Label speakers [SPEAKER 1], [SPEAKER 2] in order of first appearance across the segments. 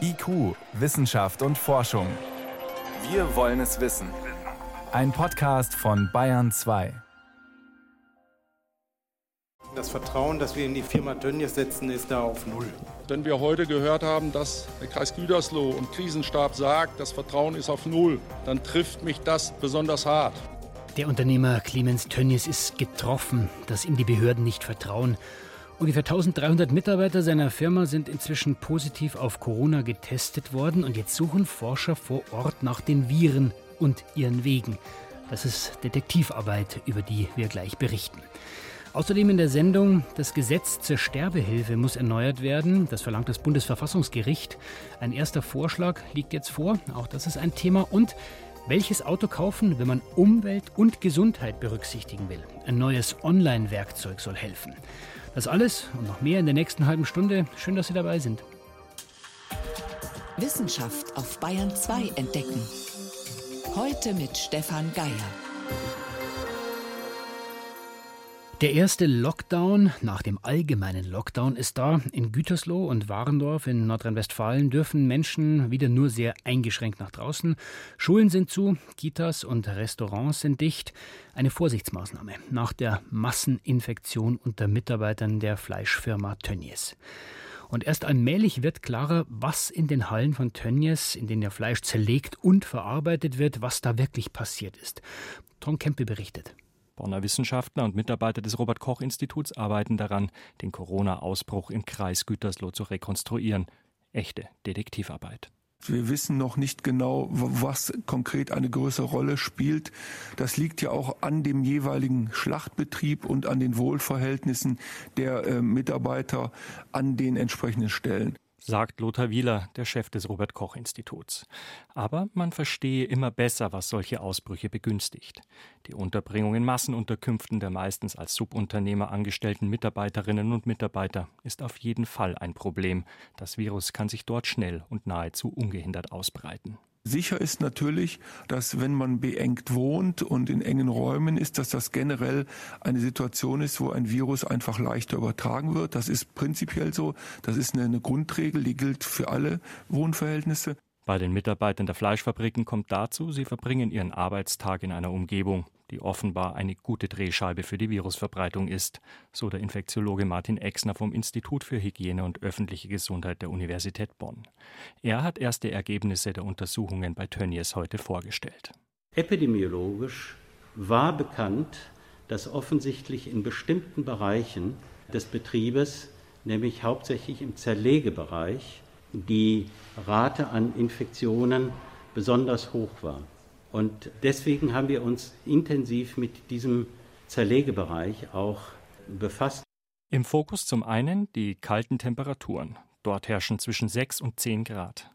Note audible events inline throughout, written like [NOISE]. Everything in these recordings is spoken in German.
[SPEAKER 1] IQ, Wissenschaft und Forschung. Wir wollen es wissen. Ein Podcast von Bayern 2.
[SPEAKER 2] Das Vertrauen, das wir in die Firma Tönnies setzen, ist da auf Null.
[SPEAKER 3] Wenn wir heute gehört haben, dass der Kreis Gütersloh und Krisenstab sagt, das Vertrauen ist auf Null, dann trifft mich das besonders hart.
[SPEAKER 4] Der Unternehmer Clemens Tönnies ist getroffen, dass ihm die Behörden nicht vertrauen. Ungefähr 1300 Mitarbeiter seiner Firma sind inzwischen positiv auf Corona getestet worden und jetzt suchen Forscher vor Ort nach den Viren und ihren Wegen. Das ist Detektivarbeit, über die wir gleich berichten. Außerdem in der Sendung, das Gesetz zur Sterbehilfe muss erneuert werden. Das verlangt das Bundesverfassungsgericht. Ein erster Vorschlag liegt jetzt vor. Auch das ist ein Thema. Und welches Auto kaufen, wenn man Umwelt und Gesundheit berücksichtigen will? Ein neues Online-Werkzeug soll helfen. Das alles und noch mehr in der nächsten halben Stunde. Schön, dass Sie dabei sind.
[SPEAKER 5] Wissenschaft auf Bayern 2 entdecken. Heute mit Stefan Geier.
[SPEAKER 4] Der erste Lockdown nach dem allgemeinen Lockdown ist da. In Gütersloh und Warendorf in Nordrhein-Westfalen dürfen Menschen wieder nur sehr eingeschränkt nach draußen. Schulen sind zu, Kitas und Restaurants sind dicht. Eine Vorsichtsmaßnahme nach der Masseninfektion unter Mitarbeitern der Fleischfirma Tönnies. Und erst allmählich wird klarer, was in den Hallen von Tönnies, in denen der Fleisch zerlegt und verarbeitet wird, was da wirklich passiert ist. Tom Kempe berichtet.
[SPEAKER 6] Bonner Wissenschaftler und Mitarbeiter des Robert Koch Instituts arbeiten daran, den Corona-Ausbruch im Kreis Gütersloh zu rekonstruieren. Echte Detektivarbeit.
[SPEAKER 7] Wir wissen noch nicht genau, was konkret eine größere Rolle spielt. Das liegt ja auch an dem jeweiligen Schlachtbetrieb und an den Wohlverhältnissen der äh, Mitarbeiter an den entsprechenden Stellen
[SPEAKER 6] sagt Lothar Wieler, der Chef des Robert Koch Instituts. Aber man verstehe immer besser, was solche Ausbrüche begünstigt. Die Unterbringung in Massenunterkünften der meistens als Subunternehmer angestellten Mitarbeiterinnen und Mitarbeiter ist auf jeden Fall ein Problem. Das Virus kann sich dort schnell und nahezu ungehindert ausbreiten.
[SPEAKER 7] Sicher ist natürlich, dass wenn man beengt wohnt und in engen Räumen ist, dass das generell eine Situation ist, wo ein Virus einfach leichter übertragen wird. Das ist prinzipiell so. Das ist eine, Grundregel, die gilt für alle Wohnverhältnisse.
[SPEAKER 6] Bei den Mitarbeitern der Fleischfabriken kommt dazu, sie verbringen ihren Arbeitstag in einer Umgebung, die offenbar eine gute Drehscheibe für die Virusverbreitung ist, so der Infektiologe Martin Exner vom Institut für Hygiene und öffentliche Gesundheit der Universität Bonn. Er hat erste Ergebnisse der Untersuchungen bei Tönnies heute vorgestellt.
[SPEAKER 8] Epidemiologisch war bekannt, dass offensichtlich in bestimmten Bereichen des Betriebes, nämlich hauptsächlich im Zerlegebereich, die Rate an Infektionen besonders hoch war. Und deswegen haben wir uns intensiv mit diesem Zerlegebereich auch befasst.
[SPEAKER 6] Im Fokus zum einen die kalten Temperaturen. Dort herrschen zwischen 6 und 10 Grad.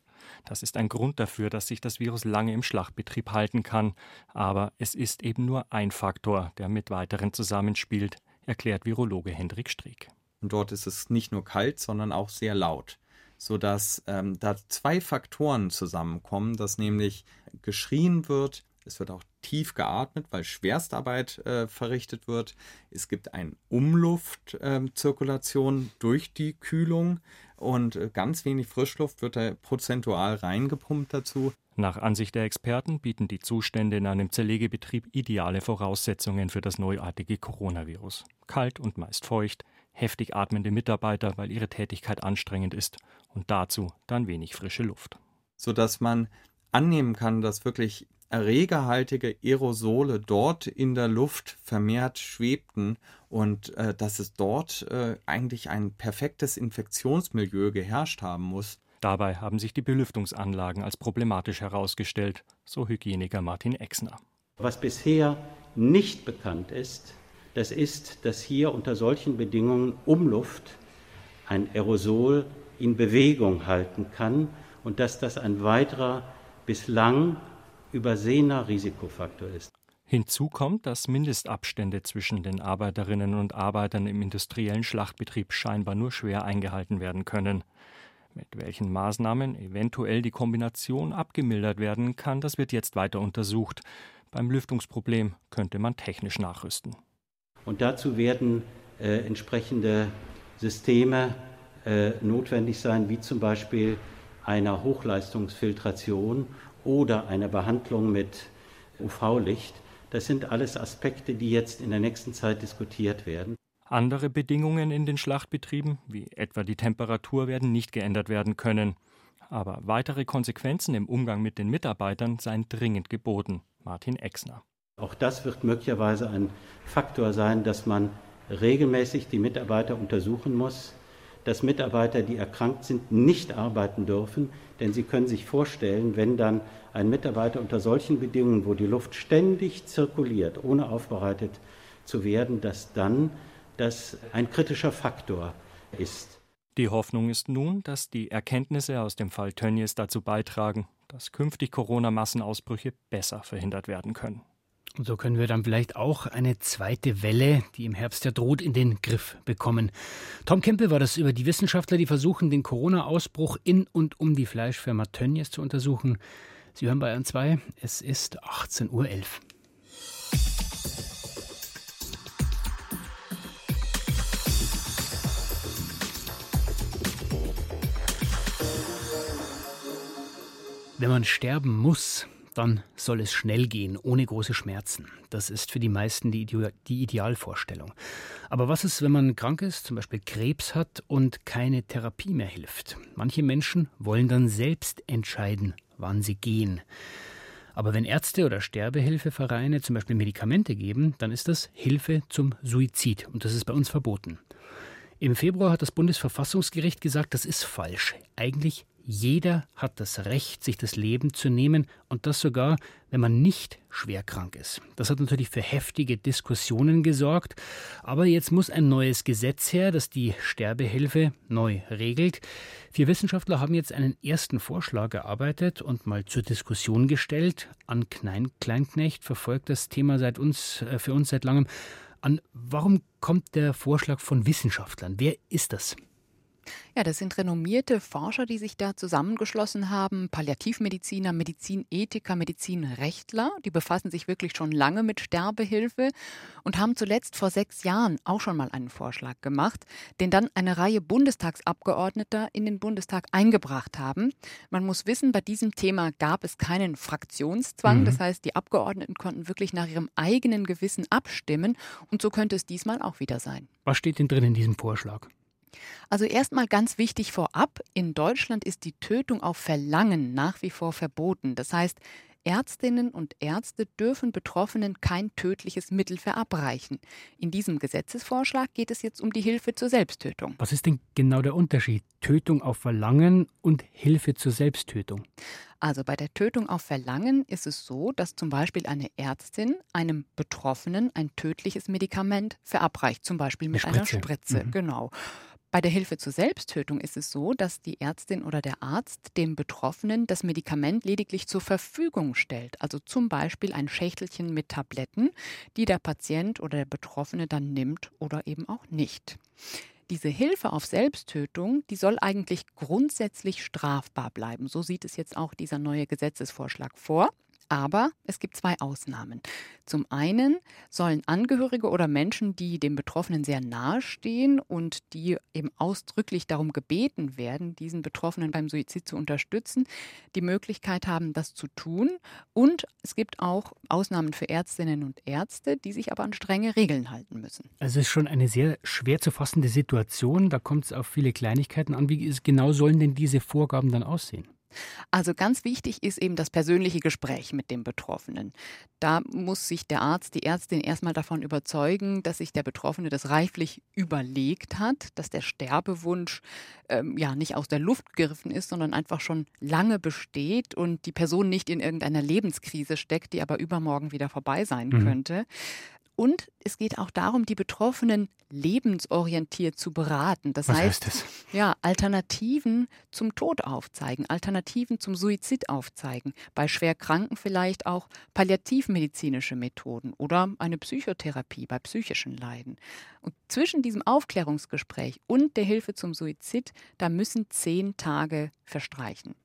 [SPEAKER 6] Das ist ein Grund dafür, dass sich das Virus lange im Schlachtbetrieb halten kann. Aber es ist eben nur ein Faktor, der mit weiteren zusammenspielt, erklärt Virologe Hendrik Strick.
[SPEAKER 9] Und dort ist es nicht nur kalt, sondern auch sehr laut sodass ähm, da zwei Faktoren zusammenkommen, dass nämlich geschrien wird, es wird auch tief geatmet, weil Schwerstarbeit äh, verrichtet wird. Es gibt eine Umluftzirkulation äh, durch die Kühlung und äh, ganz wenig Frischluft wird da prozentual reingepumpt dazu.
[SPEAKER 6] Nach Ansicht der Experten bieten die Zustände in einem Zerlegebetrieb ideale Voraussetzungen für das neuartige Coronavirus. Kalt und meist feucht, heftig atmende Mitarbeiter, weil ihre Tätigkeit anstrengend ist und dazu dann wenig frische Luft.
[SPEAKER 9] Sodass man annehmen kann, dass wirklich erregerhaltige Aerosole dort in der Luft vermehrt schwebten und äh, dass es dort äh, eigentlich ein perfektes Infektionsmilieu geherrscht haben muss.
[SPEAKER 6] Dabei haben sich die Belüftungsanlagen als problematisch herausgestellt, so Hygieniker Martin Exner.
[SPEAKER 8] Was bisher nicht bekannt ist, das ist, dass hier unter solchen Bedingungen Umluft ein Aerosol in Bewegung halten kann und dass das ein weiterer bislang übersehener Risikofaktor ist.
[SPEAKER 6] Hinzu kommt, dass Mindestabstände zwischen den Arbeiterinnen und Arbeitern im industriellen Schlachtbetrieb scheinbar nur schwer eingehalten werden können. Mit welchen Maßnahmen eventuell die Kombination abgemildert werden kann, das wird jetzt weiter untersucht. Beim Lüftungsproblem könnte man technisch nachrüsten.
[SPEAKER 8] Und dazu werden äh, entsprechende Systeme äh, notwendig sein, wie zum Beispiel einer Hochleistungsfiltration oder einer Behandlung mit UV-Licht. Das sind alles Aspekte, die jetzt in der nächsten Zeit diskutiert werden.
[SPEAKER 6] Andere Bedingungen in den Schlachtbetrieben, wie etwa die Temperatur, werden nicht geändert werden können. Aber weitere Konsequenzen im Umgang mit den Mitarbeitern seien dringend geboten. Martin Exner.
[SPEAKER 8] Auch das wird möglicherweise ein Faktor sein, dass man regelmäßig die Mitarbeiter untersuchen muss, dass Mitarbeiter, die erkrankt sind, nicht arbeiten dürfen. Denn Sie können sich vorstellen, wenn dann ein Mitarbeiter unter solchen Bedingungen, wo die Luft ständig zirkuliert, ohne aufbereitet zu werden, dass dann das ein kritischer Faktor ist.
[SPEAKER 6] Die Hoffnung ist nun, dass die Erkenntnisse aus dem Fall Tönnies dazu beitragen, dass künftig Corona-Massenausbrüche besser verhindert werden können.
[SPEAKER 4] Und so können wir dann vielleicht auch eine zweite Welle, die im Herbst ja droht, in den Griff bekommen. Tom Kempe war das über die Wissenschaftler, die versuchen, den Corona-Ausbruch in und um die Fleischfirma Tönnies zu untersuchen. Sie hören Bayern 2, es ist 18.11 Uhr. Wenn man sterben muss, dann soll es schnell gehen, ohne große Schmerzen. Das ist für die meisten die, die, Idealvorstellung. Aber was ist, wenn man krank ist, zum Beispiel Krebs hat und keine Therapie mehr hilft? Manche Menschen wollen dann selbst entscheiden, wann sie gehen. Aber wenn Ärzte oder Sterbehilfevereine zum Beispiel Medikamente geben, dann ist das Hilfe zum Suizid und das ist bei uns verboten. Im Februar hat das Bundesverfassungsgericht gesagt, das ist falsch. Eigentlich jeder hat das Recht, sich das Leben zu nehmen und das sogar, wenn man nicht schwer krank ist. Das hat natürlich für heftige Diskussionen gesorgt, aber jetzt muss ein neues Gesetz her, das die Sterbehilfe neu regelt. Vier Wissenschaftler haben jetzt einen ersten Vorschlag erarbeitet und mal zur Diskussion gestellt. An Klein Kleinknecht verfolgt das Thema seit uns, äh, für uns seit langem. An warum kommt der Vorschlag von Wissenschaftlern? Wer ist das?
[SPEAKER 10] Ja, das sind renommierte Forscher, die sich da zusammengeschlossen haben. Palliativmediziner, Medizinethiker, Medizinrechtler. Die befassen sich wirklich schon lange mit Sterbehilfe und haben zuletzt vor sechs Jahren auch schon mal einen Vorschlag gemacht, den dann eine Reihe Bundestagsabgeordneter in den Bundestag eingebracht haben. Man muss wissen, bei diesem Thema gab es keinen Fraktionszwang. Mhm. Das heißt, die Abgeordneten konnten wirklich nach ihrem eigenen Gewissen abstimmen. Und so könnte es diesmal auch wieder sein.
[SPEAKER 4] Was steht denn drin in diesem Vorschlag?
[SPEAKER 10] Also erstmal ganz wichtig vorab, in Deutschland ist die Tötung auf Verlangen nach wie vor verboten. Das heißt, Ärztinnen und Ärzte dürfen Betroffenen kein tödliches Mittel verabreichen. In diesem Gesetzesvorschlag geht es jetzt um die Hilfe zur Selbsttötung.
[SPEAKER 4] Was ist denn genau der Unterschied? Tötung auf Verlangen und Hilfe zur Selbsttötung?
[SPEAKER 10] Also bei der Tötung auf Verlangen ist es so, dass zum Beispiel eine Ärztin einem Betroffenen ein tödliches Medikament verabreicht, zum Beispiel mit Spritze. einer Spritze. Mhm. Genau. Bei der Hilfe zur Selbsttötung ist es so, dass die Ärztin oder der Arzt dem Betroffenen das Medikament lediglich zur Verfügung stellt. Also zum Beispiel ein Schächtelchen mit Tabletten, die der Patient oder der Betroffene dann nimmt oder eben auch nicht. Diese Hilfe auf Selbsttötung, die soll eigentlich grundsätzlich strafbar bleiben. So sieht es jetzt auch dieser neue Gesetzesvorschlag vor. Aber es gibt zwei Ausnahmen. Zum einen sollen Angehörige oder Menschen, die dem Betroffenen sehr nahe stehen und die eben ausdrücklich darum gebeten werden, diesen Betroffenen beim Suizid zu unterstützen, die Möglichkeit haben, das zu tun. Und es gibt auch Ausnahmen für Ärztinnen und Ärzte, die sich aber an strenge Regeln halten müssen.
[SPEAKER 4] Also es ist schon eine sehr schwer zu fassende Situation. Da kommt es auf viele Kleinigkeiten an. Wie genau sollen denn diese Vorgaben dann aussehen?
[SPEAKER 10] Also ganz wichtig ist eben das persönliche Gespräch mit dem Betroffenen. Da muss sich der Arzt, die Ärztin erstmal davon überzeugen, dass sich der Betroffene das reiflich überlegt hat, dass der Sterbewunsch ähm, ja nicht aus der Luft gegriffen ist, sondern einfach schon lange besteht und die Person nicht in irgendeiner Lebenskrise steckt, die aber übermorgen wieder vorbei sein mhm. könnte. Und es geht auch darum, die Betroffenen lebensorientiert zu beraten. Das
[SPEAKER 4] Was
[SPEAKER 10] heißt,
[SPEAKER 4] heißt
[SPEAKER 10] ja, Alternativen zum Tod aufzeigen, Alternativen zum Suizid aufzeigen. Bei Schwerkranken vielleicht auch palliativmedizinische Methoden oder eine Psychotherapie bei psychischen Leiden. Und zwischen diesem Aufklärungsgespräch und der Hilfe zum Suizid, da müssen zehn Tage verstreichen.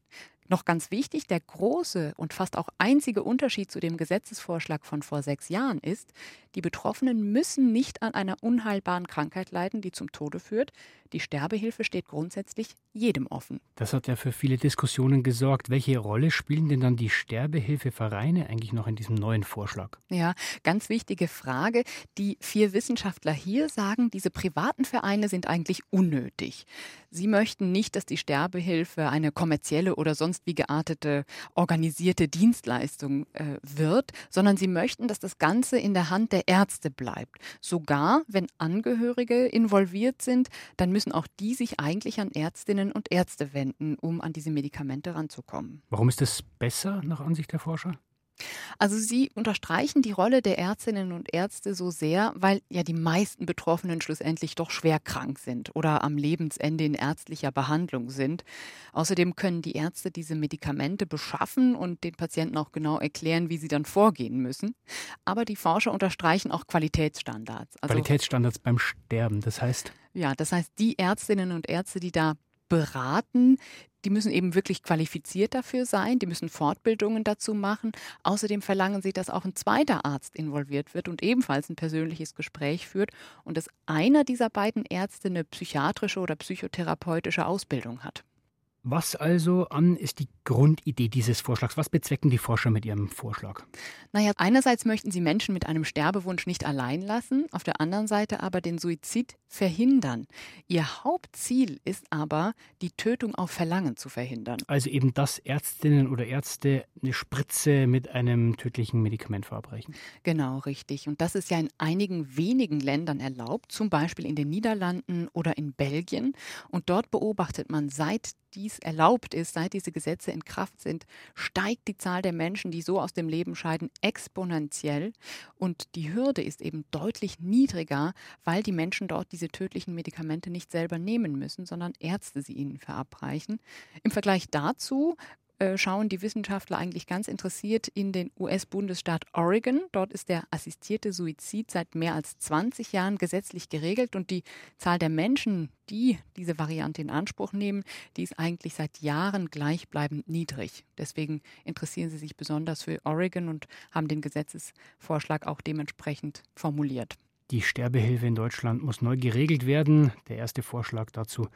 [SPEAKER 10] Noch ganz wichtig, der große und fast auch einzige Unterschied zu dem Gesetzesvorschlag von vor sechs Jahren ist, die Betroffenen müssen nicht an einer unheilbaren Krankheit leiden, die zum Tode führt. Die Sterbehilfe steht grundsätzlich jedem offen.
[SPEAKER 4] Das hat ja für viele Diskussionen gesorgt. Welche Rolle spielen denn dann die Sterbehilfevereine eigentlich noch in diesem neuen Vorschlag?
[SPEAKER 10] Ja, ganz wichtige Frage. Die vier Wissenschaftler hier sagen, diese privaten Vereine sind eigentlich unnötig. Sie möchten nicht, dass die Sterbehilfe eine kommerzielle oder sonst wie geartete organisierte Dienstleistung äh, wird, sondern sie möchten, dass das Ganze in der Hand der Ärzte bleibt. Sogar wenn Angehörige involviert sind, dann müssen auch die sich eigentlich an Ärztinnen und Ärzte wenden, um an diese Medikamente ranzukommen.
[SPEAKER 4] Warum ist das besser nach Ansicht der Forscher?
[SPEAKER 10] Also Sie unterstreichen die Rolle der Ärztinnen und Ärzte so sehr, weil ja die meisten Betroffenen schlussendlich doch schwer krank sind oder am Lebensende in ärztlicher Behandlung sind. Außerdem können die Ärzte diese Medikamente beschaffen und den Patienten auch genau erklären, wie sie dann vorgehen müssen. Aber die Forscher unterstreichen auch Qualitätsstandards.
[SPEAKER 4] Also, Qualitätsstandards beim Sterben, das heißt?
[SPEAKER 10] Ja, das heißt, die Ärztinnen und Ärzte, die da beraten, die müssen eben wirklich qualifiziert dafür sein, die müssen Fortbildungen dazu machen. Außerdem verlangen sie, dass auch ein zweiter Arzt involviert wird und ebenfalls ein persönliches Gespräch führt und dass einer dieser beiden Ärzte eine psychiatrische oder psychotherapeutische Ausbildung hat.
[SPEAKER 4] Was also an ist die Grundidee dieses Vorschlags? Was bezwecken die Forscher mit ihrem Vorschlag?
[SPEAKER 10] Naja, einerseits möchten sie Menschen mit einem Sterbewunsch nicht allein lassen, auf der anderen Seite aber den Suizid verhindern. Ihr Hauptziel ist aber, die Tötung auf Verlangen zu verhindern.
[SPEAKER 4] Also eben, dass Ärztinnen oder Ärzte eine Spritze mit einem tödlichen Medikament verabreichen.
[SPEAKER 10] Genau, richtig. Und das ist ja in einigen wenigen Ländern erlaubt, zum Beispiel in den Niederlanden oder in Belgien. Und dort beobachtet man seit dies erlaubt ist, seit diese Gesetze in Kraft sind, steigt die Zahl der Menschen, die so aus dem Leben scheiden, exponentiell. Und die Hürde ist eben deutlich niedriger, weil die Menschen dort diese tödlichen Medikamente nicht selber nehmen müssen, sondern Ärzte sie ihnen verabreichen. Im Vergleich dazu äh, schauen die Wissenschaftler eigentlich ganz interessiert in den US-Bundesstaat Oregon. Dort ist der assistierte Suizid seit mehr als 20 Jahren gesetzlich geregelt und die Zahl der Menschen, die diese Variante in Anspruch nehmen, die ist eigentlich seit Jahren gleichbleibend niedrig. Deswegen interessieren sie sich besonders für Oregon und haben den Gesetzesvorschlag auch dementsprechend formuliert.
[SPEAKER 4] Die Sterbehilfe in Deutschland muss neu geregelt werden. Der erste Vorschlag dazu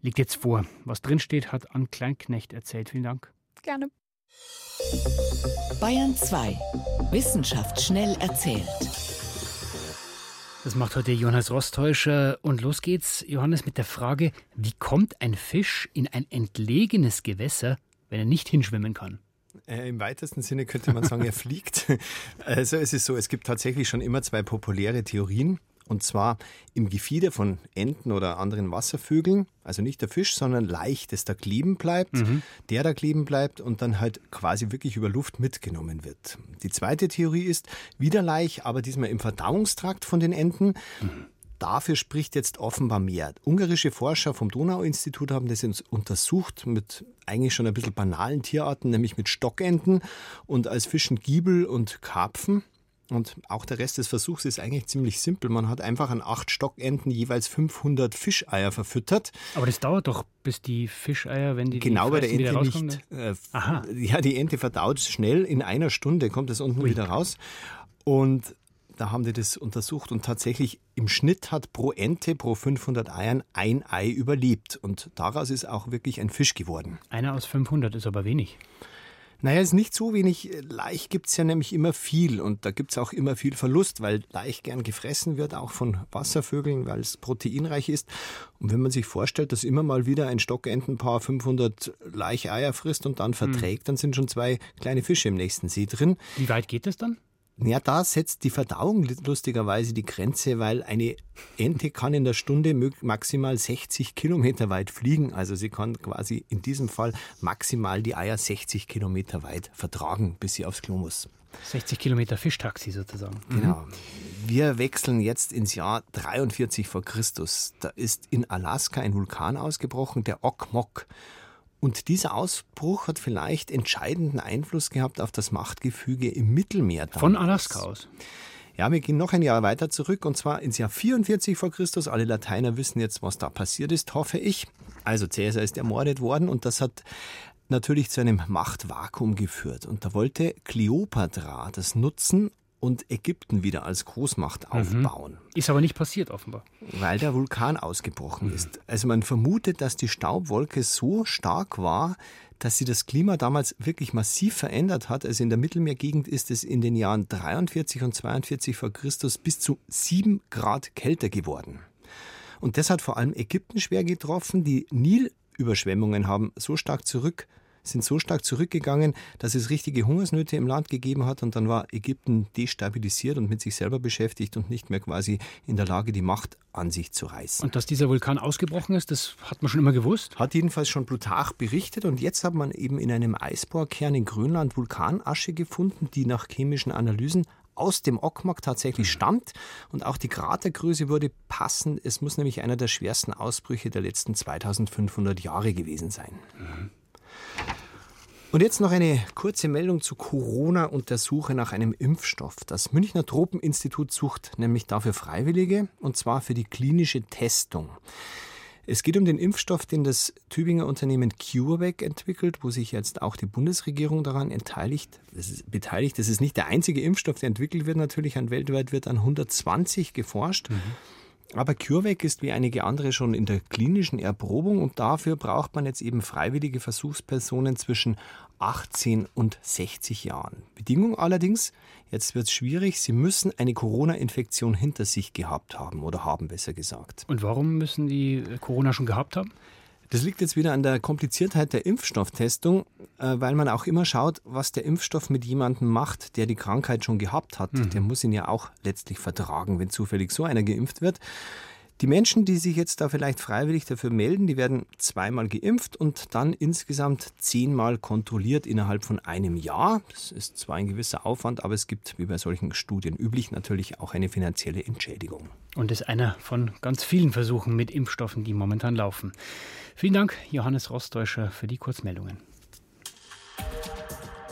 [SPEAKER 4] liegt jetzt vor. Was drinsteht, hat Ann Kleinknecht erzählt. Vielen Dank.
[SPEAKER 10] Gerne.
[SPEAKER 5] Bayern 2. Wissenschaft schnell erzählt.
[SPEAKER 4] Das macht heute Johannes Rostäuscher. Und los geht's, Johannes, mit der Frage, wie kommt ein Fisch in ein entlegenes Gewässer, wenn er nicht hinschwimmen kann?
[SPEAKER 11] Äh, Im weitesten Sinne könnte man sagen, er [LAUGHS] fliegt. Also es ist so, es gibt tatsächlich schon immer zwei populäre Theorien. Und zwar im Gefieder von Enten oder anderen Wasservögeln, also nicht der Fisch, sondern leicht, das da kleben bleibt, mhm. der da kleben bleibt und dann halt quasi wirklich über Luft mitgenommen wird. Die zweite Theorie ist wieder Laich, aber diesmal im Verdauungstrakt von den Enten. Mhm. Dafür spricht jetzt offenbar mehr. Ungarische Forscher vom Donau-Institut haben das untersucht mit eigentlich schon ein bisschen banalen Tierarten, nämlich mit Stockenten und als Fischen Giebel und Karpfen. Und auch der Rest des Versuchs ist eigentlich ziemlich simpel. Man hat einfach an acht Stockenten jeweils 500 Fischeier verfüttert.
[SPEAKER 4] Aber das dauert doch, bis die Fischeier, wenn die
[SPEAKER 11] genau
[SPEAKER 4] die
[SPEAKER 11] bei der Ente nicht. Äh, Aha. Ja, die Ente verdaut schnell. In einer Stunde kommt es unten Ui. wieder raus. Und da haben die das untersucht und tatsächlich im Schnitt hat pro Ente pro 500 Eiern ein Ei überlebt. Und daraus ist auch wirklich ein Fisch geworden.
[SPEAKER 4] Einer aus 500 ist aber wenig.
[SPEAKER 11] Naja, es ist nicht so wenig. Laich gibt es ja nämlich immer viel und da gibt es auch immer viel Verlust, weil Laich gern gefressen wird, auch von Wasservögeln, weil es proteinreich ist. Und wenn man sich vorstellt, dass immer mal wieder ein Stockentenpaar 500 Laicheier frisst und dann hm. verträgt, mhm. dann sind schon zwei kleine Fische im nächsten See drin.
[SPEAKER 4] Wie weit geht es dann?
[SPEAKER 11] Ja, da setzt die Verdauung lustigerweise die Grenze, weil eine Ente kann in der Stunde maximal 60 Kilometer weit fliegen. Also sie kann quasi in diesem Fall maximal die Eier 60 Kilometer weit vertragen, bis sie aufs Klo muss.
[SPEAKER 4] 60 Kilometer Fischtaxi sozusagen.
[SPEAKER 11] Genau. Wir wechseln jetzt ins Jahr 43 vor Christus. Da ist in Alaska ein Vulkan ausgebrochen, der Okmok. Und dieser Ausbruch hat vielleicht entscheidenden Einfluss gehabt auf das Machtgefüge im Mittelmeer.
[SPEAKER 4] Damals. Von Alaska aus.
[SPEAKER 11] Ja, wir gehen noch ein Jahr weiter zurück und zwar ins Jahr 44 vor Christus. Alle Lateiner wissen jetzt, was da passiert ist, hoffe ich. Also Caesar ist ermordet worden und das hat natürlich zu einem Machtvakuum geführt. Und da wollte Kleopatra das nutzen, und Ägypten wieder als Großmacht mhm. aufbauen.
[SPEAKER 4] Ist aber nicht passiert offenbar.
[SPEAKER 11] Weil der Vulkan ausgebrochen mhm. ist. Also man vermutet, dass die Staubwolke so stark war, dass sie das Klima damals wirklich massiv verändert hat. Also in der Mittelmeergegend ist es in den Jahren 43 und 42 vor Christus bis zu sieben Grad kälter geworden. Und das hat vor allem Ägypten schwer getroffen. Die Nilüberschwemmungen haben so stark zurück sind so stark zurückgegangen, dass es richtige Hungersnöte im Land gegeben hat und dann war Ägypten destabilisiert und mit sich selber beschäftigt und nicht mehr quasi in der Lage, die Macht an sich zu reißen.
[SPEAKER 4] Und dass dieser Vulkan ausgebrochen ist, das hat man schon immer gewusst?
[SPEAKER 11] Hat jedenfalls schon Plutarch berichtet und jetzt hat man eben in einem Eisbohrkern in Grönland Vulkanasche gefunden, die nach chemischen Analysen aus dem Okmak tatsächlich mhm. stammt und auch die Kratergröße wurde passend. Es muss nämlich einer der schwersten Ausbrüche der letzten 2500 Jahre gewesen sein. Mhm. Und jetzt noch eine kurze Meldung zu Corona und der Suche nach einem Impfstoff. Das Münchner Tropeninstitut sucht nämlich dafür Freiwillige, und zwar für die klinische Testung. Es geht um den Impfstoff, den das Tübinger Unternehmen CureVac entwickelt, wo sich jetzt auch die Bundesregierung daran enteiligt, das ist, beteiligt. Das ist nicht der einzige Impfstoff, der entwickelt wird. Natürlich, an weltweit wird an 120 geforscht. Mhm. Aber CureVac ist wie einige andere schon in der klinischen Erprobung und dafür braucht man jetzt eben freiwillige Versuchspersonen zwischen 18 und 60 Jahren. Bedingung allerdings, jetzt wird es schwierig, sie müssen eine Corona-Infektion hinter sich gehabt haben oder haben besser gesagt.
[SPEAKER 4] Und warum müssen die Corona schon gehabt haben?
[SPEAKER 11] Das liegt jetzt wieder an der Kompliziertheit der Impfstofftestung, äh, weil man auch immer schaut, was der Impfstoff mit jemandem macht, der die Krankheit schon gehabt hat. Mhm. Der muss ihn ja auch letztlich vertragen, wenn zufällig so einer geimpft wird. Die Menschen, die sich jetzt da vielleicht freiwillig dafür melden, die werden zweimal geimpft und dann insgesamt zehnmal kontrolliert innerhalb von einem Jahr. Das ist zwar ein gewisser Aufwand, aber es gibt, wie bei solchen Studien üblich, natürlich auch eine finanzielle Entschädigung.
[SPEAKER 4] Und ist einer von ganz vielen Versuchen mit Impfstoffen, die momentan laufen. Vielen Dank, Johannes Rostäuscher, für die Kurzmeldungen.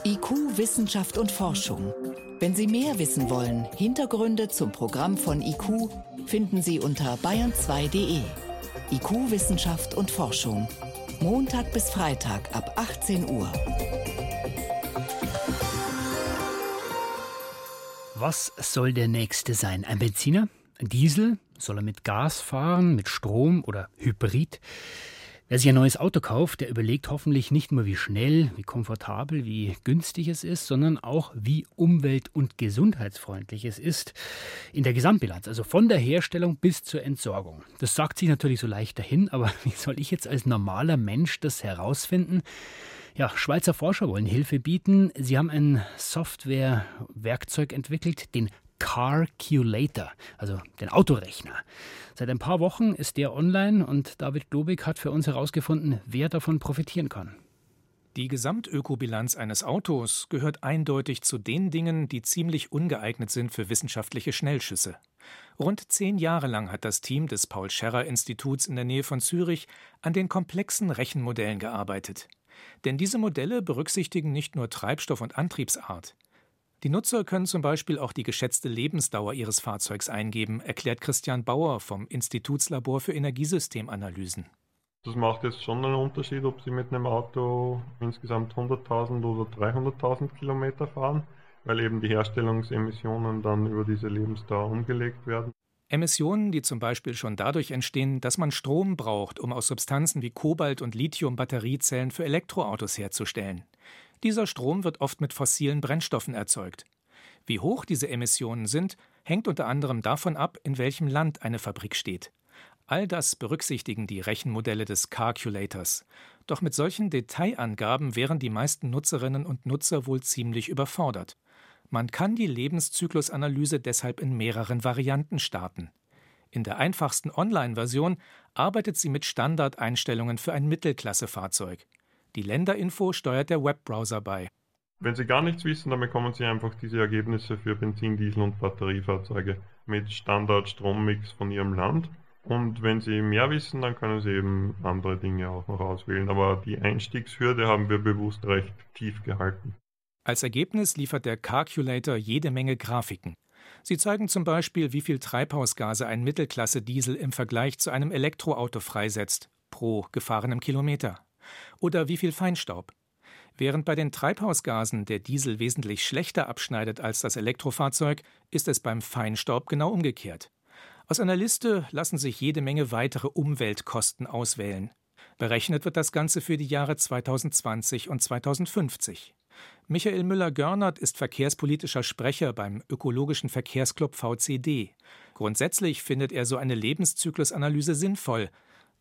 [SPEAKER 5] IQ, Wissenschaft und Forschung. Wenn Sie mehr wissen wollen, Hintergründe zum Programm von IQ finden Sie unter bayern2.de. IQ, Wissenschaft und Forschung. Montag bis Freitag ab 18 Uhr.
[SPEAKER 4] Was soll der nächste sein? Ein Benziner? Ein Diesel? Soll er mit Gas fahren, mit Strom oder Hybrid? Wer sich ein neues Auto kauft, der überlegt hoffentlich nicht nur, wie schnell, wie komfortabel, wie günstig es ist, sondern auch, wie umwelt- und gesundheitsfreundlich es ist in der Gesamtbilanz, also von der Herstellung bis zur Entsorgung. Das sagt sich natürlich so leicht dahin, aber [LAUGHS] wie soll ich jetzt als normaler Mensch das herausfinden? Ja, Schweizer Forscher wollen Hilfe bieten. Sie haben ein Software-Werkzeug entwickelt, den Carculator, also den Autorechner. Seit ein paar Wochen ist der online und David Globig hat für uns herausgefunden, wer davon profitieren kann.
[SPEAKER 12] Die Gesamtökobilanz eines Autos gehört eindeutig zu den Dingen, die ziemlich ungeeignet sind für wissenschaftliche Schnellschüsse. Rund zehn Jahre lang hat das Team des Paul-Scherrer-Instituts in der Nähe von Zürich an den komplexen Rechenmodellen gearbeitet. Denn diese Modelle berücksichtigen nicht nur Treibstoff und Antriebsart. Die Nutzer können zum Beispiel auch die geschätzte Lebensdauer ihres Fahrzeugs eingeben, erklärt Christian Bauer vom Institutslabor für Energiesystemanalysen.
[SPEAKER 13] Das macht jetzt schon einen Unterschied, ob Sie mit einem Auto insgesamt 100.000 oder 300.000 Kilometer fahren, weil eben die Herstellungsemissionen dann über diese Lebensdauer umgelegt werden.
[SPEAKER 12] Emissionen, die zum Beispiel schon dadurch entstehen, dass man Strom braucht, um aus Substanzen wie Kobalt und Lithium Batteriezellen für Elektroautos herzustellen. Dieser Strom wird oft mit fossilen Brennstoffen erzeugt. Wie hoch diese Emissionen sind, hängt unter anderem davon ab, in welchem Land eine Fabrik steht. All das berücksichtigen die Rechenmodelle des Calculators. Doch mit solchen Detailangaben wären die meisten Nutzerinnen und Nutzer wohl ziemlich überfordert. Man kann die Lebenszyklusanalyse deshalb in mehreren Varianten starten. In der einfachsten Online-Version arbeitet sie mit Standardeinstellungen für ein Mittelklassefahrzeug. Die Länderinfo steuert der Webbrowser bei.
[SPEAKER 13] Wenn Sie gar nichts wissen, dann bekommen Sie einfach diese Ergebnisse für Benzin, Diesel und Batteriefahrzeuge mit Standard-Strommix von Ihrem Land. Und wenn Sie mehr wissen, dann können Sie eben andere Dinge auch noch auswählen. Aber die Einstiegshürde haben wir bewusst recht tief gehalten.
[SPEAKER 12] Als Ergebnis liefert der Calculator jede Menge Grafiken. Sie zeigen zum Beispiel, wie viel Treibhausgase ein Mittelklasse-Diesel im Vergleich zu einem Elektroauto freisetzt, pro gefahrenem Kilometer oder wie viel Feinstaub. Während bei den Treibhausgasen der Diesel wesentlich schlechter abschneidet als das Elektrofahrzeug, ist es beim Feinstaub genau umgekehrt. Aus einer Liste lassen sich jede Menge weitere Umweltkosten auswählen. Berechnet wird das Ganze für die Jahre 2020 und 2050. Michael Müller-Görnert ist verkehrspolitischer Sprecher beim Ökologischen Verkehrsclub VCD. Grundsätzlich findet er so eine Lebenszyklusanalyse sinnvoll,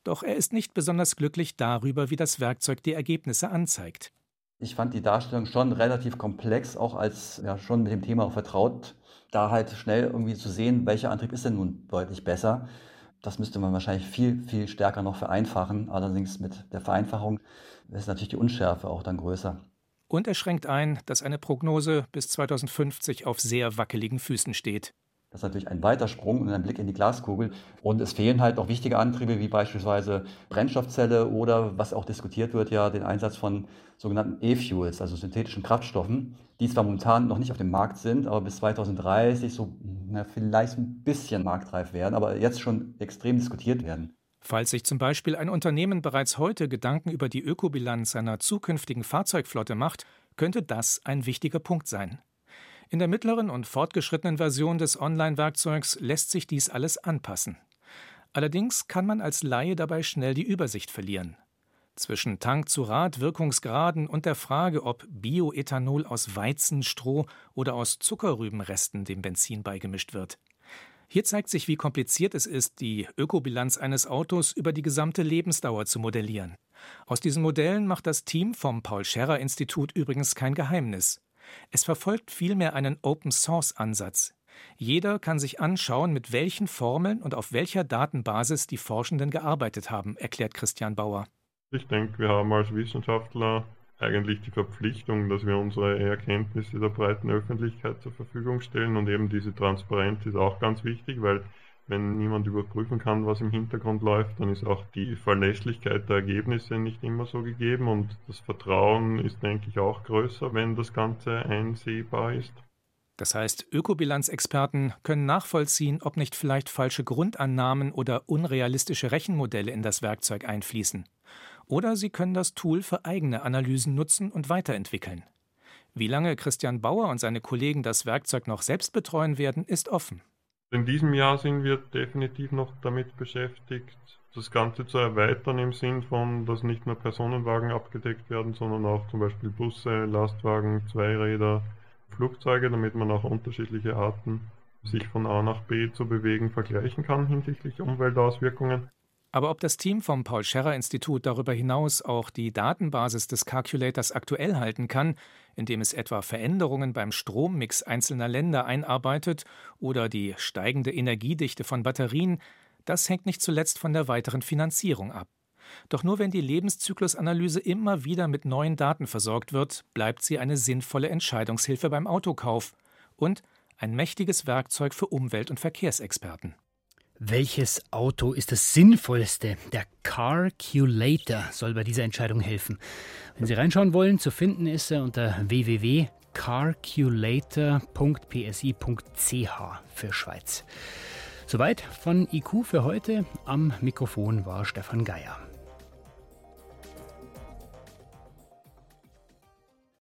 [SPEAKER 12] doch er ist nicht besonders glücklich darüber, wie das Werkzeug die Ergebnisse anzeigt.
[SPEAKER 14] Ich fand die Darstellung schon relativ komplex, auch als ja, schon mit dem Thema vertraut, da halt schnell irgendwie zu sehen, welcher Antrieb ist denn nun deutlich besser. Das müsste man wahrscheinlich viel, viel stärker noch vereinfachen. Allerdings mit der Vereinfachung ist natürlich die Unschärfe auch dann größer.
[SPEAKER 12] Und er schränkt ein, dass eine Prognose bis 2050 auf sehr wackeligen Füßen steht.
[SPEAKER 14] Das ist natürlich ein weiter Sprung und ein Blick in die Glaskugel. Und es fehlen halt auch wichtige Antriebe, wie beispielsweise Brennstoffzelle oder, was auch diskutiert wird, ja, den Einsatz von sogenannten E-Fuels, also synthetischen Kraftstoffen, die zwar momentan noch nicht auf dem Markt sind, aber bis 2030 so na, vielleicht ein bisschen marktreif werden, aber jetzt schon extrem diskutiert werden.
[SPEAKER 12] Falls sich zum Beispiel ein Unternehmen bereits heute Gedanken über die Ökobilanz seiner zukünftigen Fahrzeugflotte macht, könnte das ein wichtiger Punkt sein. In der mittleren und fortgeschrittenen Version des Online-Werkzeugs lässt sich dies alles anpassen. Allerdings kann man als Laie dabei schnell die Übersicht verlieren. Zwischen Tank zu Rad, Wirkungsgraden und der Frage, ob Bioethanol aus Weizen, Stroh oder aus Zuckerrübenresten dem Benzin beigemischt wird. Hier zeigt sich, wie kompliziert es ist, die Ökobilanz eines Autos über die gesamte Lebensdauer zu modellieren. Aus diesen Modellen macht das Team vom Paul-Scherrer-Institut übrigens kein Geheimnis. Es verfolgt vielmehr einen Open-Source-Ansatz. Jeder kann sich anschauen, mit welchen Formeln und auf welcher Datenbasis die Forschenden gearbeitet haben, erklärt Christian Bauer.
[SPEAKER 13] Ich denke, wir haben als Wissenschaftler eigentlich die Verpflichtung, dass wir unsere Erkenntnisse der breiten Öffentlichkeit zur Verfügung stellen und eben diese Transparenz ist auch ganz wichtig, weil wenn niemand überprüfen kann, was im Hintergrund läuft, dann ist auch die Verlässlichkeit der Ergebnisse nicht immer so gegeben und das Vertrauen ist, denke ich, auch größer, wenn das Ganze einsehbar ist.
[SPEAKER 12] Das heißt, Ökobilanzexperten können nachvollziehen, ob nicht vielleicht falsche Grundannahmen oder unrealistische Rechenmodelle in das Werkzeug einfließen. Oder sie können das Tool für eigene Analysen nutzen und weiterentwickeln. Wie lange Christian Bauer und seine Kollegen das Werkzeug noch selbst betreuen werden, ist offen.
[SPEAKER 13] In diesem Jahr sind wir definitiv noch damit beschäftigt, das Ganze zu erweitern im Sinn von, dass nicht nur Personenwagen abgedeckt werden, sondern auch zum Beispiel Busse, Lastwagen, Zweiräder, Flugzeuge, damit man auch unterschiedliche Arten, sich von A nach B zu bewegen, vergleichen kann hinsichtlich Umweltauswirkungen.
[SPEAKER 12] Aber ob das Team vom Paul-Scherrer-Institut darüber hinaus auch die Datenbasis des Calculators aktuell halten kann, indem es etwa Veränderungen beim Strommix einzelner Länder einarbeitet oder die steigende Energiedichte von Batterien, das hängt nicht zuletzt von der weiteren Finanzierung ab. Doch nur wenn die Lebenszyklusanalyse immer wieder mit neuen Daten versorgt wird, bleibt sie eine sinnvolle Entscheidungshilfe beim Autokauf und ein mächtiges Werkzeug für Umwelt- und Verkehrsexperten.
[SPEAKER 4] Welches Auto ist das sinnvollste? Der Carculator soll bei dieser Entscheidung helfen. Wenn Sie reinschauen wollen, zu finden ist er unter www.carculator.psi.ch für Schweiz. Soweit von IQ für heute. Am Mikrofon war Stefan Geier.